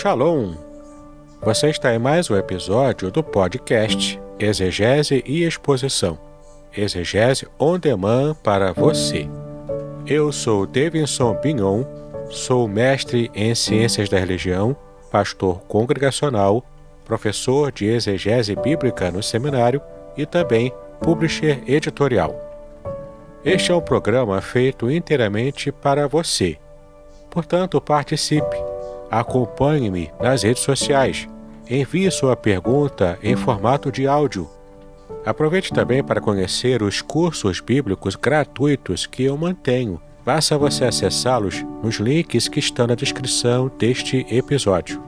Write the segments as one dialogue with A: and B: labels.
A: Shalom! Você está em mais um episódio do podcast Exegese e Exposição. Exegese on demand para você. Eu sou Davidson Bignon, sou mestre em Ciências da Religião, pastor congregacional, professor de exegese bíblica no seminário e também publisher editorial. Este é um programa feito inteiramente para você. Portanto, participe Acompanhe-me nas redes sociais. Envie sua pergunta em formato de áudio. Aproveite também para conhecer os cursos bíblicos gratuitos que eu mantenho. Basta você acessá-los nos links que estão na descrição deste episódio.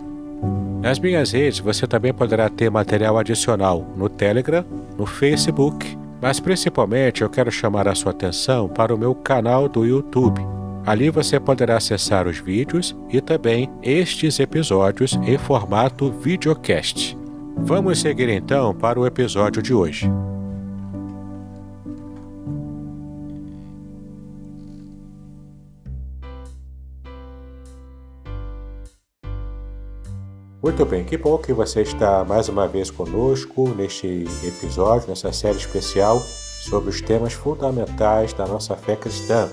A: Nas minhas redes você também poderá ter material adicional no Telegram, no Facebook, mas principalmente eu quero chamar a sua atenção para o meu canal do YouTube Ali você poderá acessar os vídeos e também estes episódios em formato videocast. Vamos seguir então para o episódio de hoje. Muito bem, que bom que você está mais uma vez conosco neste episódio, nessa série especial sobre os temas fundamentais da nossa fé cristã.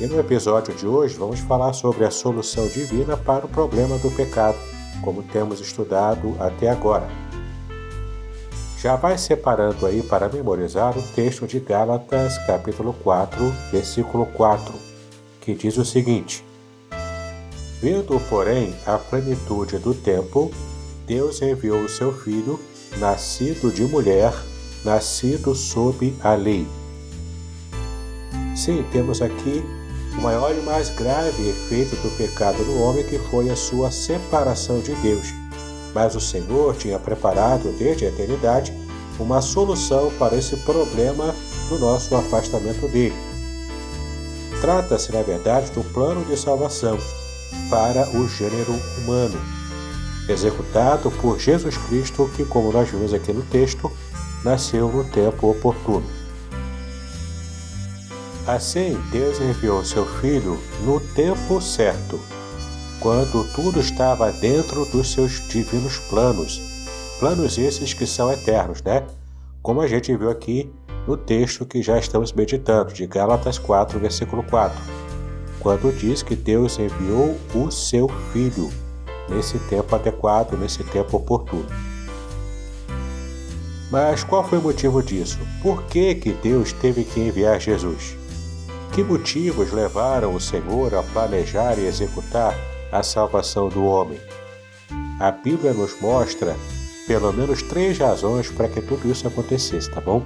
A: E no episódio de hoje vamos falar sobre a solução divina para o problema do pecado, como temos estudado até agora. Já vai separando aí para memorizar o texto de Gálatas, capítulo 4, versículo 4, que diz o seguinte: Vendo, porém, a plenitude do tempo, Deus enviou o seu filho, nascido de mulher, nascido sob a lei. Sim, temos aqui o maior e mais grave efeito do pecado no homem que foi a sua separação de Deus. Mas o Senhor tinha preparado desde a eternidade uma solução para esse problema do nosso afastamento dele. Trata-se, na verdade, do plano de salvação para o gênero humano, executado por Jesus Cristo, que, como nós vimos aqui no texto, nasceu no tempo oportuno. Assim, Deus enviou seu Filho no tempo certo, quando tudo estava dentro dos seus divinos planos. Planos esses que são eternos, né? Como a gente viu aqui no texto que já estamos meditando, de Gálatas 4, versículo 4, quando diz que Deus enviou o seu Filho nesse tempo adequado, nesse tempo oportuno. Mas qual foi o motivo disso? Por que, que Deus teve que enviar Jesus? Que motivos levaram o Senhor a planejar e executar a salvação do homem? A Bíblia nos mostra pelo menos três razões para que tudo isso acontecesse, tá bom?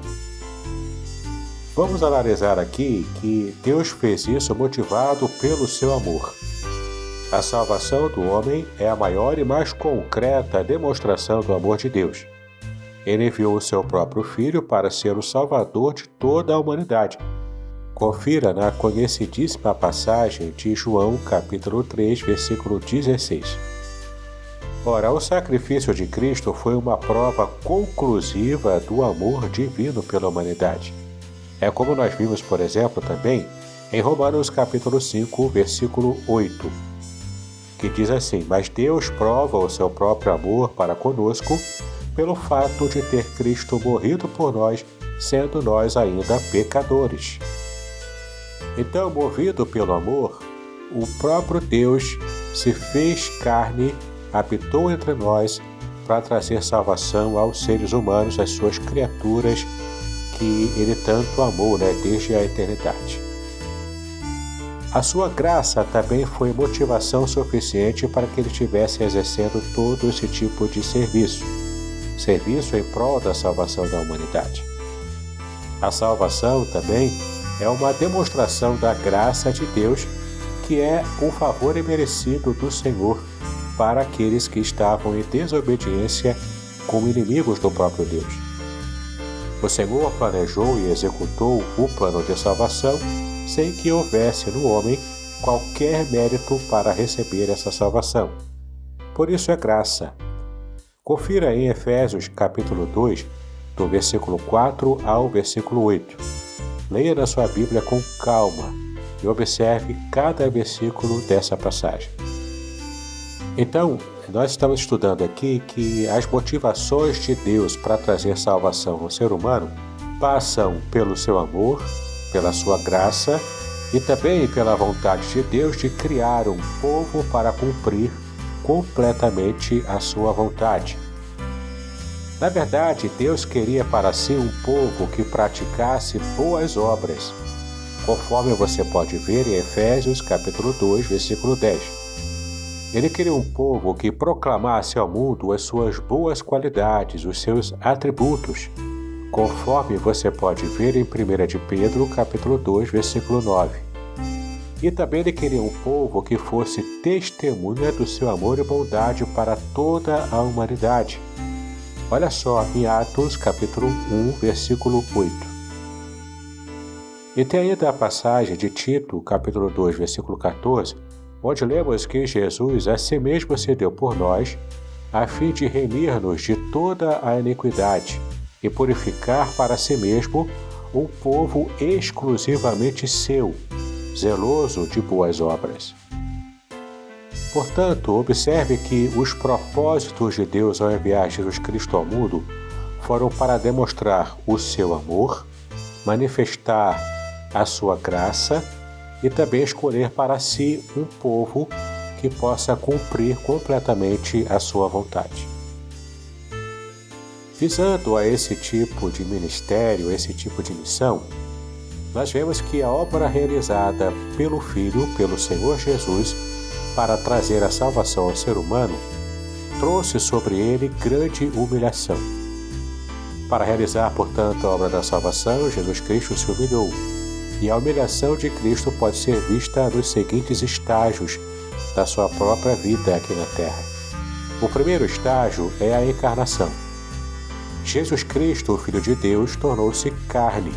A: Vamos analisar aqui que Deus fez isso motivado pelo seu amor. A salvação do homem é a maior e mais concreta demonstração do amor de Deus. Ele enviou o seu próprio Filho para ser o Salvador de toda a humanidade Confira na conhecidíssima passagem de João, capítulo 3, versículo 16. Ora, o sacrifício de Cristo foi uma prova conclusiva do amor divino pela humanidade. É como nós vimos, por exemplo, também em Romanos capítulo 5, versículo 8, que diz assim: Mas Deus prova o seu próprio amor para conosco pelo fato de ter Cristo morrido por nós, sendo nós ainda pecadores. Então, movido pelo amor, o próprio Deus se fez carne, habitou entre nós para trazer salvação aos seres humanos, às suas criaturas que ele tanto amou né, desde a eternidade. A sua graça também foi motivação suficiente para que ele estivesse exercendo todo esse tipo de serviço serviço em prol da salvação da humanidade. A salvação também é uma demonstração da graça de Deus, que é o favor imerecido do Senhor para aqueles que estavam em desobediência como inimigos do próprio Deus. O Senhor planejou e executou o plano de salvação sem que houvesse no homem qualquer mérito para receber essa salvação. Por isso é graça. Confira em Efésios capítulo 2, do versículo 4 ao versículo 8. Leia na sua Bíblia com calma e observe cada versículo dessa passagem. Então, nós estamos estudando aqui que as motivações de Deus para trazer salvação ao ser humano passam pelo seu amor, pela sua graça e também pela vontade de Deus de criar um povo para cumprir completamente a sua vontade. Na verdade, Deus queria para si um povo que praticasse boas obras, conforme você pode ver em Efésios capítulo 2, versículo 10. Ele queria um povo que proclamasse ao mundo as suas boas qualidades, os seus atributos, conforme você pode ver em 1 de Pedro capítulo 2, versículo 9. E também ele queria um povo que fosse testemunha do seu amor e bondade para toda a humanidade Olha só em Atos capítulo 1, versículo 8. E tem ainda a passagem de Tito, capítulo 2, versículo 14, onde lemos que Jesus a si mesmo se deu por nós, a fim de remir-nos de toda a iniquidade e purificar para si mesmo um povo exclusivamente seu, zeloso de boas obras. Portanto, observe que os propósitos de Deus ao enviar Jesus Cristo ao mundo foram para demonstrar o seu amor, manifestar a sua graça e também escolher para si um povo que possa cumprir completamente a sua vontade. Visando a esse tipo de ministério, esse tipo de missão, nós vemos que a obra realizada pelo Filho, pelo Senhor Jesus, para trazer a salvação ao ser humano, trouxe sobre ele grande humilhação. Para realizar, portanto, a obra da salvação, Jesus Cristo se humilhou. E a humilhação de Cristo pode ser vista nos seguintes estágios da sua própria vida aqui na Terra. O primeiro estágio é a encarnação. Jesus Cristo, o Filho de Deus, tornou-se carne.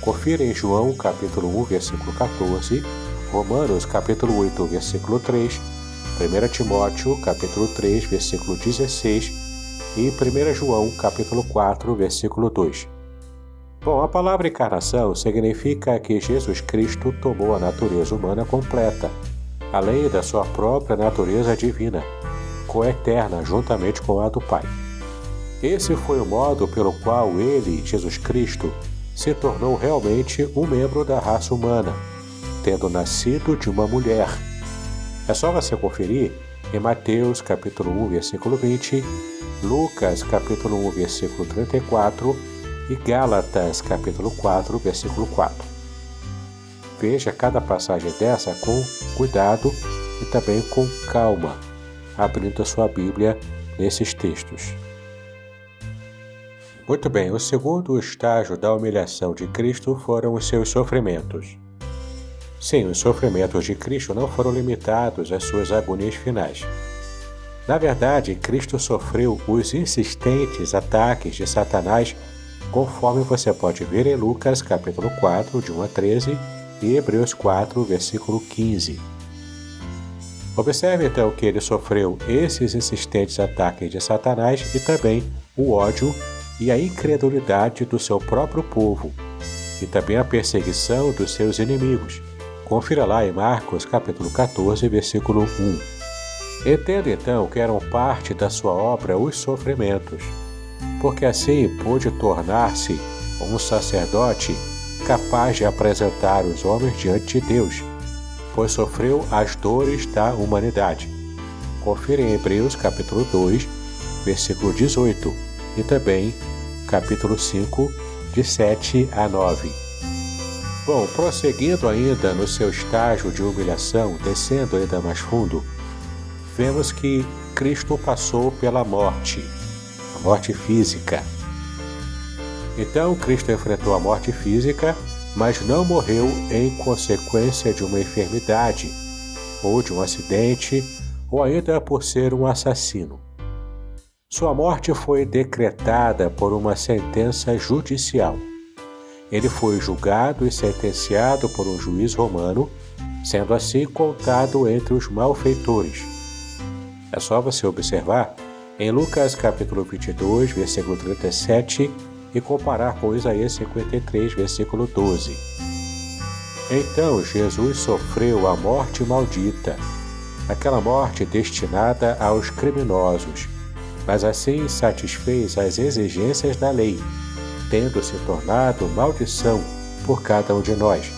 A: Confira em João capítulo 1, versículo 14 Romanos capítulo 8, versículo 3, 1 Timóteo capítulo 3, versículo 16 e 1 João capítulo 4, versículo 2. Bom, a palavra encarnação significa que Jesus Cristo tomou a natureza humana completa, além da sua própria natureza divina, coeterna juntamente com a do Pai. Esse foi o modo pelo qual ele, Jesus Cristo, se tornou realmente um membro da raça humana tendo nascido de uma mulher. É só você conferir em Mateus capítulo 1, versículo 20, Lucas capítulo 1, versículo 34 e Gálatas capítulo 4, versículo 4. Veja cada passagem dessa com cuidado e também com calma, abrindo a sua Bíblia nesses textos. Muito bem, o segundo estágio da humilhação de Cristo foram os seus sofrimentos. Sim, os sofrimentos de Cristo não foram limitados às suas agonias finais. Na verdade, Cristo sofreu os insistentes ataques de Satanás, conforme você pode ver em Lucas capítulo 4, de 1 a 13, e Hebreus 4, versículo 15. Observe então que ele sofreu esses insistentes ataques de Satanás e também o ódio e a incredulidade do seu próprio povo, e também a perseguição dos seus inimigos Confira lá em Marcos capítulo 14, versículo 1. Entenda então que eram parte da sua obra os sofrimentos, porque assim pôde tornar-se um sacerdote capaz de apresentar os homens diante de Deus, pois sofreu as dores da humanidade. Confira em Hebreus capítulo 2, versículo 18 e também capítulo 5, de 7 a 9. Bom, prosseguindo ainda no seu estágio de humilhação, descendo ainda mais fundo, vemos que Cristo passou pela morte, a morte física. Então, Cristo enfrentou a morte física, mas não morreu em consequência de uma enfermidade, ou de um acidente, ou ainda por ser um assassino. Sua morte foi decretada por uma sentença judicial ele foi julgado e sentenciado por um juiz romano, sendo assim contado entre os malfeitores. É só você observar em Lucas capítulo 22, versículo 37 e comparar com Isaías 53, versículo 12. Então Jesus sofreu a morte maldita, aquela morte destinada aos criminosos, mas assim satisfez as exigências da lei, tendo se tornado maldição por cada um de nós.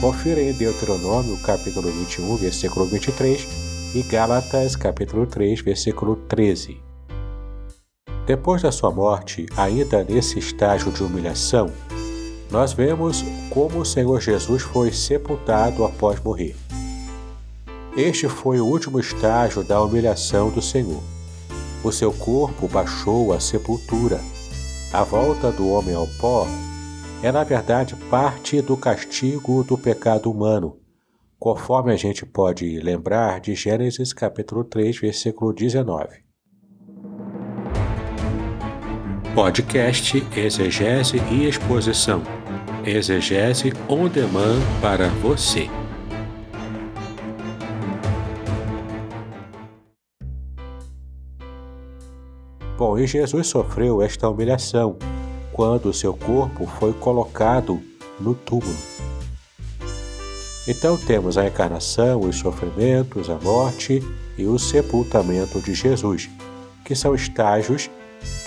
A: Confira em Deuteronômio capítulo 21, versículo 23 e Gálatas capítulo 3, versículo 13. Depois da sua morte, ainda nesse estágio de humilhação, nós vemos como o Senhor Jesus foi sepultado após morrer. Este foi o último estágio da humilhação do Senhor. O seu corpo baixou à sepultura. A volta do homem ao pó é, na verdade, parte do castigo do pecado humano, conforme a gente pode lembrar de Gênesis capítulo 3, versículo 19. Podcast Exegese e Exposição. Exegese on demand para você. Bom, e Jesus sofreu esta humilhação quando seu corpo foi colocado no túmulo. Então temos a encarnação, os sofrimentos, a morte e o sepultamento de Jesus, que são estágios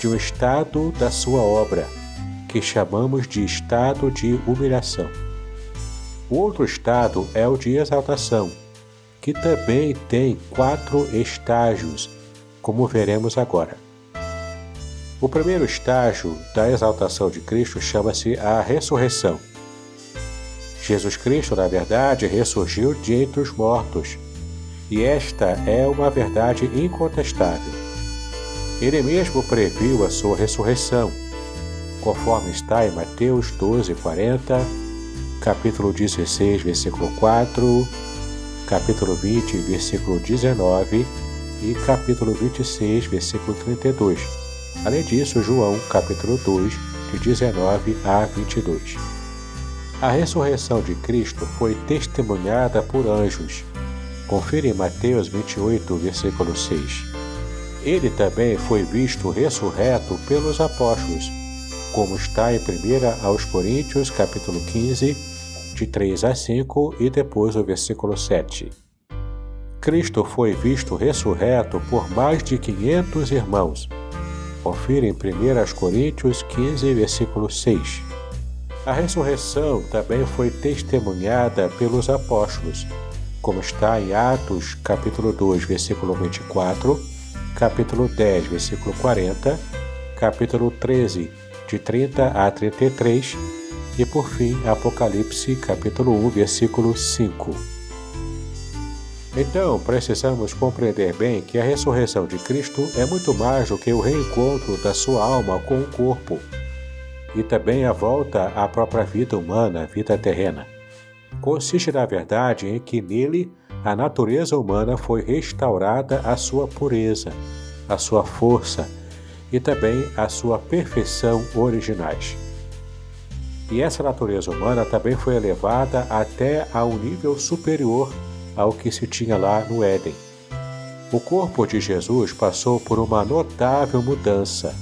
A: de um estado da sua obra, que chamamos de estado de humilhação. O outro estado é o de exaltação, que também tem quatro estágios, como veremos agora. O primeiro estágio da exaltação de Cristo chama-se a ressurreição. Jesus Cristo, na verdade, ressurgiu de entre os mortos, e esta é uma verdade incontestável. Ele mesmo previu a sua ressurreição, conforme está em Mateus 12, 40, capítulo 16, versículo 4, capítulo 20, versículo 19 e capítulo 26, versículo 32 Além disso, João, capítulo 2, de 19 a 22. A ressurreição de Cristo foi testemunhada por anjos. Confira em Mateus 28, versículo 6. Ele também foi visto ressurreto pelos apóstolos, como está em 1 aos Coríntios, capítulo 15, de 3 a 5 e depois o versículo 7. Cristo foi visto ressurreto por mais de 500 irmãos, Confira em 1 Coríntios 15, versículo 6. A ressurreição também foi testemunhada pelos apóstolos, como está em Atos, capítulo 2, versículo 24, capítulo 10, versículo 40, capítulo 13, de 30 a 33 e, por fim, Apocalipse, capítulo 1, versículo 5. Então, precisamos compreender bem que a ressurreição de Cristo é muito mais do que o reencontro da sua alma com o corpo, e também a volta à própria vida humana, vida terrena. Consiste, na verdade, em que nele a natureza humana foi restaurada à sua pureza, à sua força e também à sua perfeição originais. E essa natureza humana também foi elevada até a um nível superior ao que se tinha lá no Éden. O corpo de Jesus passou por uma notável mudança,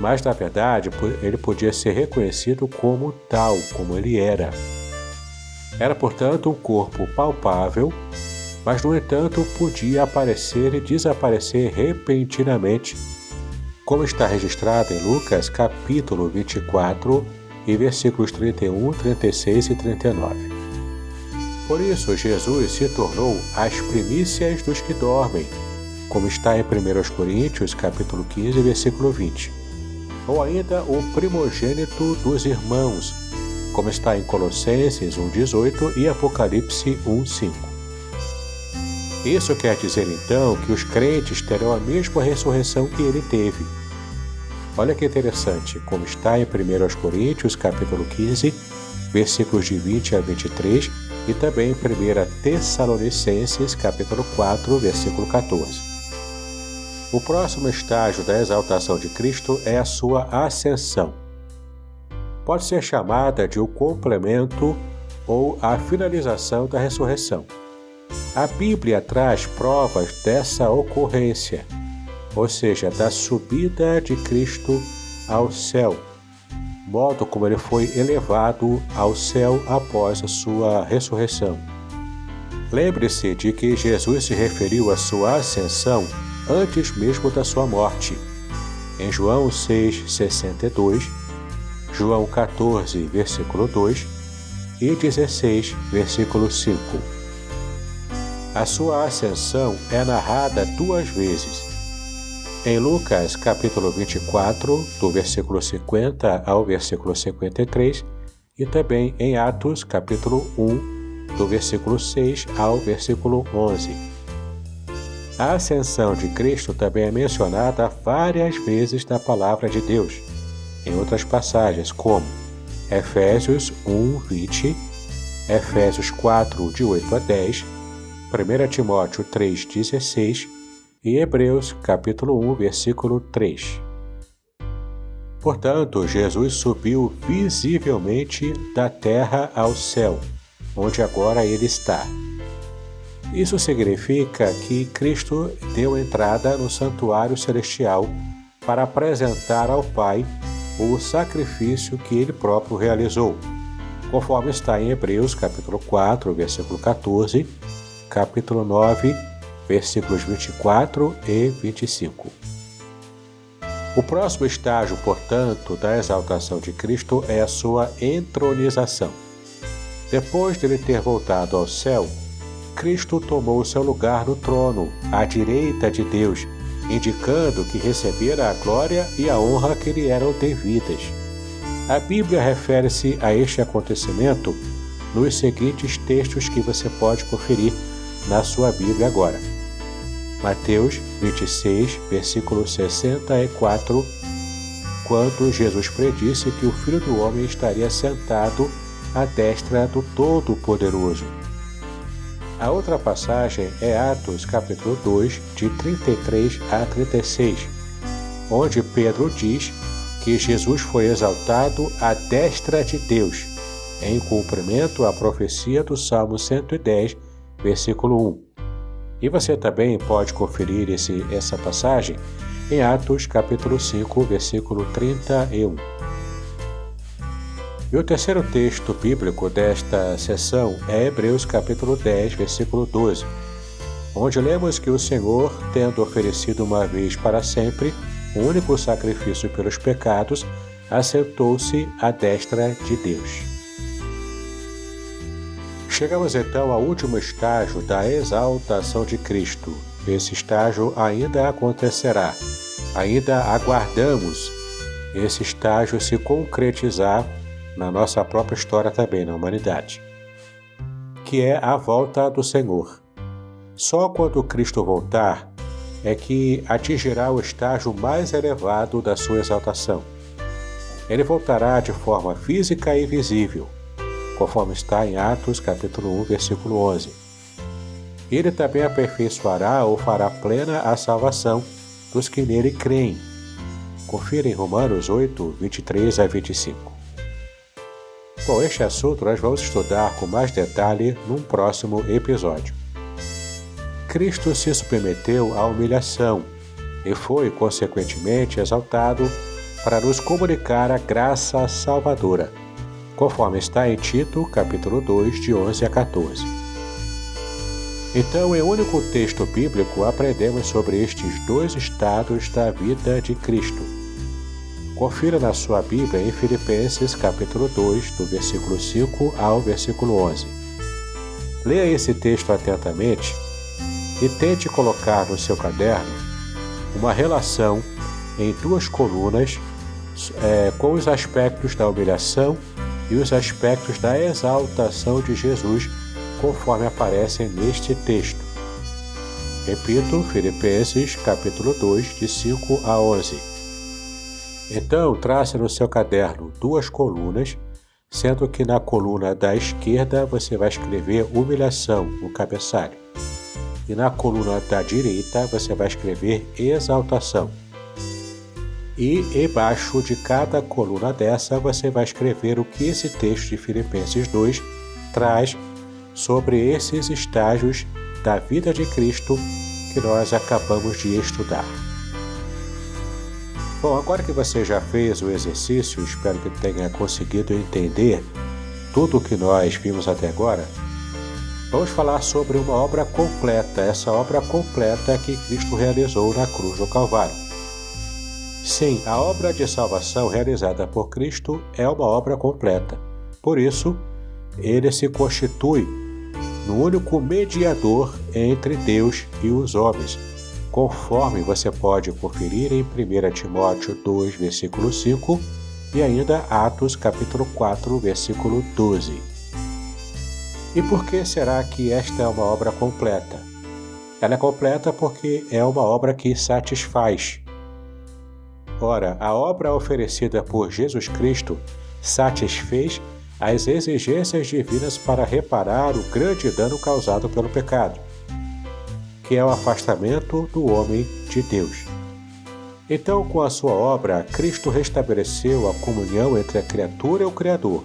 A: mas na verdade ele podia ser reconhecido como tal, como ele era. Era, portanto, um corpo palpável, mas no entanto podia aparecer e desaparecer repentinamente, como está registrado em Lucas capítulo 24 e versículos 31, 36 e 39. Por isso, Jesus se tornou as primícias dos que dormem, como está em 1 Coríntios, capítulo 15, versículo 20. Ou ainda o primogênito dos irmãos, como está em Colossenses 1,18 e Apocalipse 1,5. Isso quer dizer então que os crentes terão a mesma ressurreição que ele teve. Olha que interessante, como está em 1 Coríntios, capítulo 15, versículos de 20 a 23 e também em 1 Tessalonicenses capítulo 4, versículo 14. O próximo estágio da exaltação de Cristo é a sua ascensão. Pode ser chamada de o complemento ou a finalização da ressurreição. A Bíblia traz provas dessa ocorrência, ou seja, da subida de Cristo ao céu modo como ele foi elevado ao céu após a sua ressurreição. Lembre-se de que Jesus se referiu à sua ascensão antes mesmo da sua morte. Em João 6,62, João 14, versículo 2 e 16, versículo 5. A sua ascensão é narrada duas vezes. Em Lucas, capítulo 24, do versículo 50 ao versículo 53, e também em Atos, capítulo 1, do versículo 6 ao versículo 11. A ascensão de Cristo também é mencionada várias vezes na palavra de Deus, em outras passagens, como Efésios 1, 20, Efésios 4, de 8 a 10, 1 Timóteo 3, 16 e Hebreus capítulo 1, versículo 3. Portanto, Jesus subiu visivelmente da terra ao céu, onde agora ele está. Isso significa que Cristo deu entrada no santuário celestial para apresentar ao Pai o sacrifício que ele próprio realizou, conforme está em Hebreus capítulo 4, versículo 14, capítulo 9, versículos 24 e 25. O próximo estágio, portanto, da exaltação de Cristo é a sua entronização. Depois de ele ter voltado ao céu, Cristo tomou seu lugar no trono, à direita de Deus, indicando que recebera a glória e a honra que lhe eram devidas. A Bíblia refere-se a este acontecimento nos seguintes textos que você pode conferir na sua Bíblia agora. Mateus 26, versículo 64, quando Jesus predisse que o Filho do Homem estaria sentado à destra do Todo-Poderoso. A outra passagem é Atos capítulo 2, de 33 a 36, onde Pedro diz que Jesus foi exaltado à destra de Deus, em cumprimento à profecia do Salmo 110, versículo 1. E você também pode conferir esse, essa passagem em Atos capítulo 5, versículo 31. E o terceiro texto bíblico desta sessão é Hebreus capítulo 10, versículo 12, onde lemos que o Senhor, tendo oferecido uma vez para sempre o um único sacrifício pelos pecados, assentou-se à destra de Deus. Chegamos então ao último estágio da exaltação de Cristo. Esse estágio ainda acontecerá. Ainda aguardamos esse estágio se concretizar na nossa própria história também, na humanidade, que é a volta do Senhor. Só quando Cristo voltar é que atingirá o estágio mais elevado da sua exaltação. Ele voltará de forma física e visível conforme está em Atos capítulo 1, versículo 11. Ele também aperfeiçoará ou fará plena a salvação dos que nele creem. Confira em Romanos 8, 23 a 25. Bom, este assunto nós vamos estudar com mais detalhe num próximo episódio. Cristo se submeteu à humilhação e foi, consequentemente, exaltado para nos comunicar a graça salvadora conforme está em Tito, capítulo 2, de 11 a 14. Então, em único texto bíblico, aprendemos sobre estes dois estados da vida de Cristo. Confira na sua Bíblia em Filipenses, capítulo 2, do versículo 5 ao versículo 11. Leia esse texto atentamente e tente colocar no seu caderno uma relação em duas colunas é, com os aspectos da humilhação e os aspectos da exaltação de Jesus, conforme aparecem neste texto. Repito, Filipenses capítulo 2, de 5 a 11. Então, trace no seu caderno duas colunas, sendo que na coluna da esquerda você vai escrever humilhação no cabeçalho, e na coluna da direita você vai escrever exaltação. E embaixo de cada coluna dessa você vai escrever o que esse texto de Filipenses 2 traz sobre esses estágios da vida de Cristo que nós acabamos de estudar. Bom, agora que você já fez o exercício, espero que tenha conseguido entender tudo o que nós vimos até agora. Vamos falar sobre uma obra completa, essa obra completa que Cristo realizou na cruz do Calvário. Sim, a obra de salvação realizada por Cristo é uma obra completa. Por isso, ele se constitui no único mediador entre Deus e os homens, conforme você pode conferir em 1 Timóteo 2, versículo 5 e ainda Atos capítulo 4, versículo 12. E por que será que esta é uma obra completa? Ela é completa porque é uma obra que satisfaz. Ora, a obra oferecida por Jesus Cristo satisfez as exigências divinas para reparar o grande dano causado pelo pecado que é o afastamento do homem de Deus. Então, com a sua obra, Cristo restabeleceu a comunhão entre a criatura e o Criador.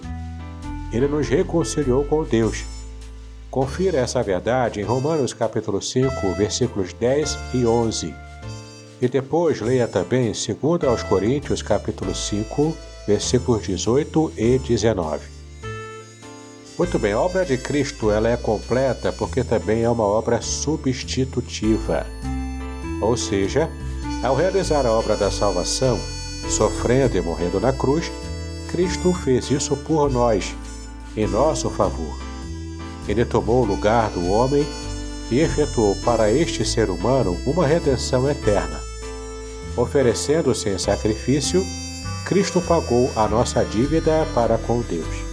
A: Ele nos reconciliou com Deus. Confira essa verdade em Romanos capítulo 5, versículos 10 e 11. E depois leia também 2 aos Coríntios capítulo 5, versículos 18 e 19. Muito bem, a obra de Cristo ela é completa porque também é uma obra substitutiva. Ou seja, ao realizar a obra da salvação, sofrendo e morrendo na cruz, Cristo fez isso por nós, em nosso favor. Ele tomou o lugar do homem e efetuou para este ser humano uma redenção eterna. Oferecendo-se em sacrifício, Cristo pagou a nossa dívida para com Deus.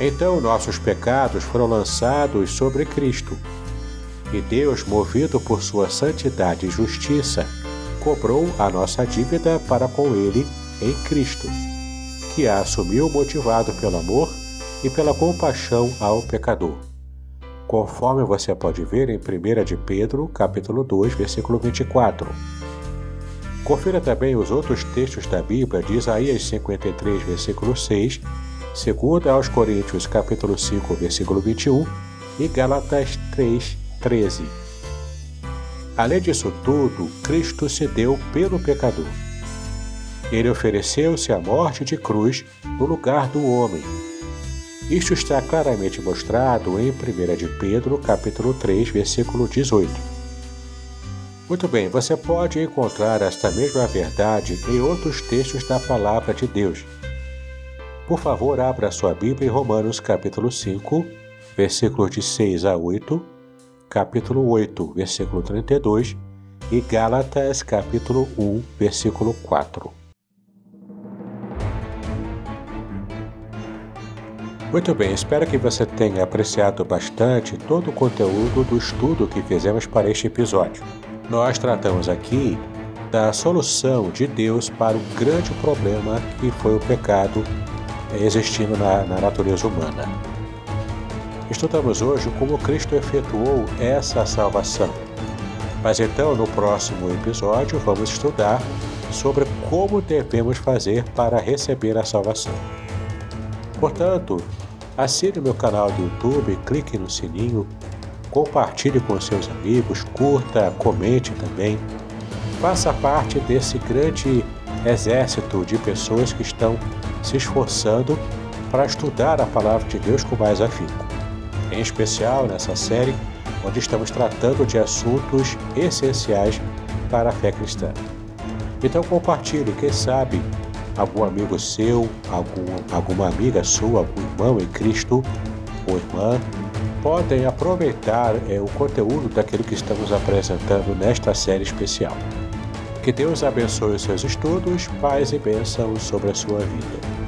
A: Então nossos pecados foram lançados sobre Cristo. E Deus, movido por sua santidade e justiça, cobrou a nossa dívida para com Ele em Cristo, que a assumiu motivado pelo amor e pela compaixão ao pecador. Conforme você pode ver em 1 de Pedro, capítulo 2, versículo 24. Confira também os outros textos da Bíblia de Isaías 53, versículo 6 Segundo aos Coríntios capítulo 5, versículo 21 e Gálatas 3, 13. Além disso tudo, Cristo se deu pelo pecador. Ele ofereceu-se à morte de cruz no lugar do homem. Isto está claramente mostrado em 1 de Pedro, capítulo 3, versículo 18. Muito bem, você pode encontrar esta mesma verdade em outros textos da palavra de Deus, por favor, abra sua Bíblia em Romanos capítulo 5, versículos de 6 a 8, capítulo 8, versículo 32 e Gálatas capítulo 1, versículo 4. Muito bem, espero que você tenha apreciado bastante todo o conteúdo do estudo que fizemos para este episódio. Nós tratamos aqui da solução de Deus para o grande problema que foi o pecado existindo na, na natureza humana. Estudamos hoje como Cristo efetuou essa salvação. Mas então, no próximo episódio, vamos estudar sobre como devemos fazer para receber a salvação. Portanto, assine meu canal do YouTube, clique no sininho, compartilhe com seus amigos, curta, comente também. Faça parte desse grande exército de pessoas que estão se esforçando para estudar a palavra de Deus com mais afinco. Em especial nessa série, onde estamos tratando de assuntos essenciais para a fé cristã. Então compartilhe, quem sabe algum amigo seu, algum, alguma amiga sua, algum irmão em Cristo ou irmã, podem aproveitar é, o conteúdo daquilo que estamos apresentando nesta série especial. Que Deus abençoe os seus estudos, paz e bênçãos sobre a sua vida.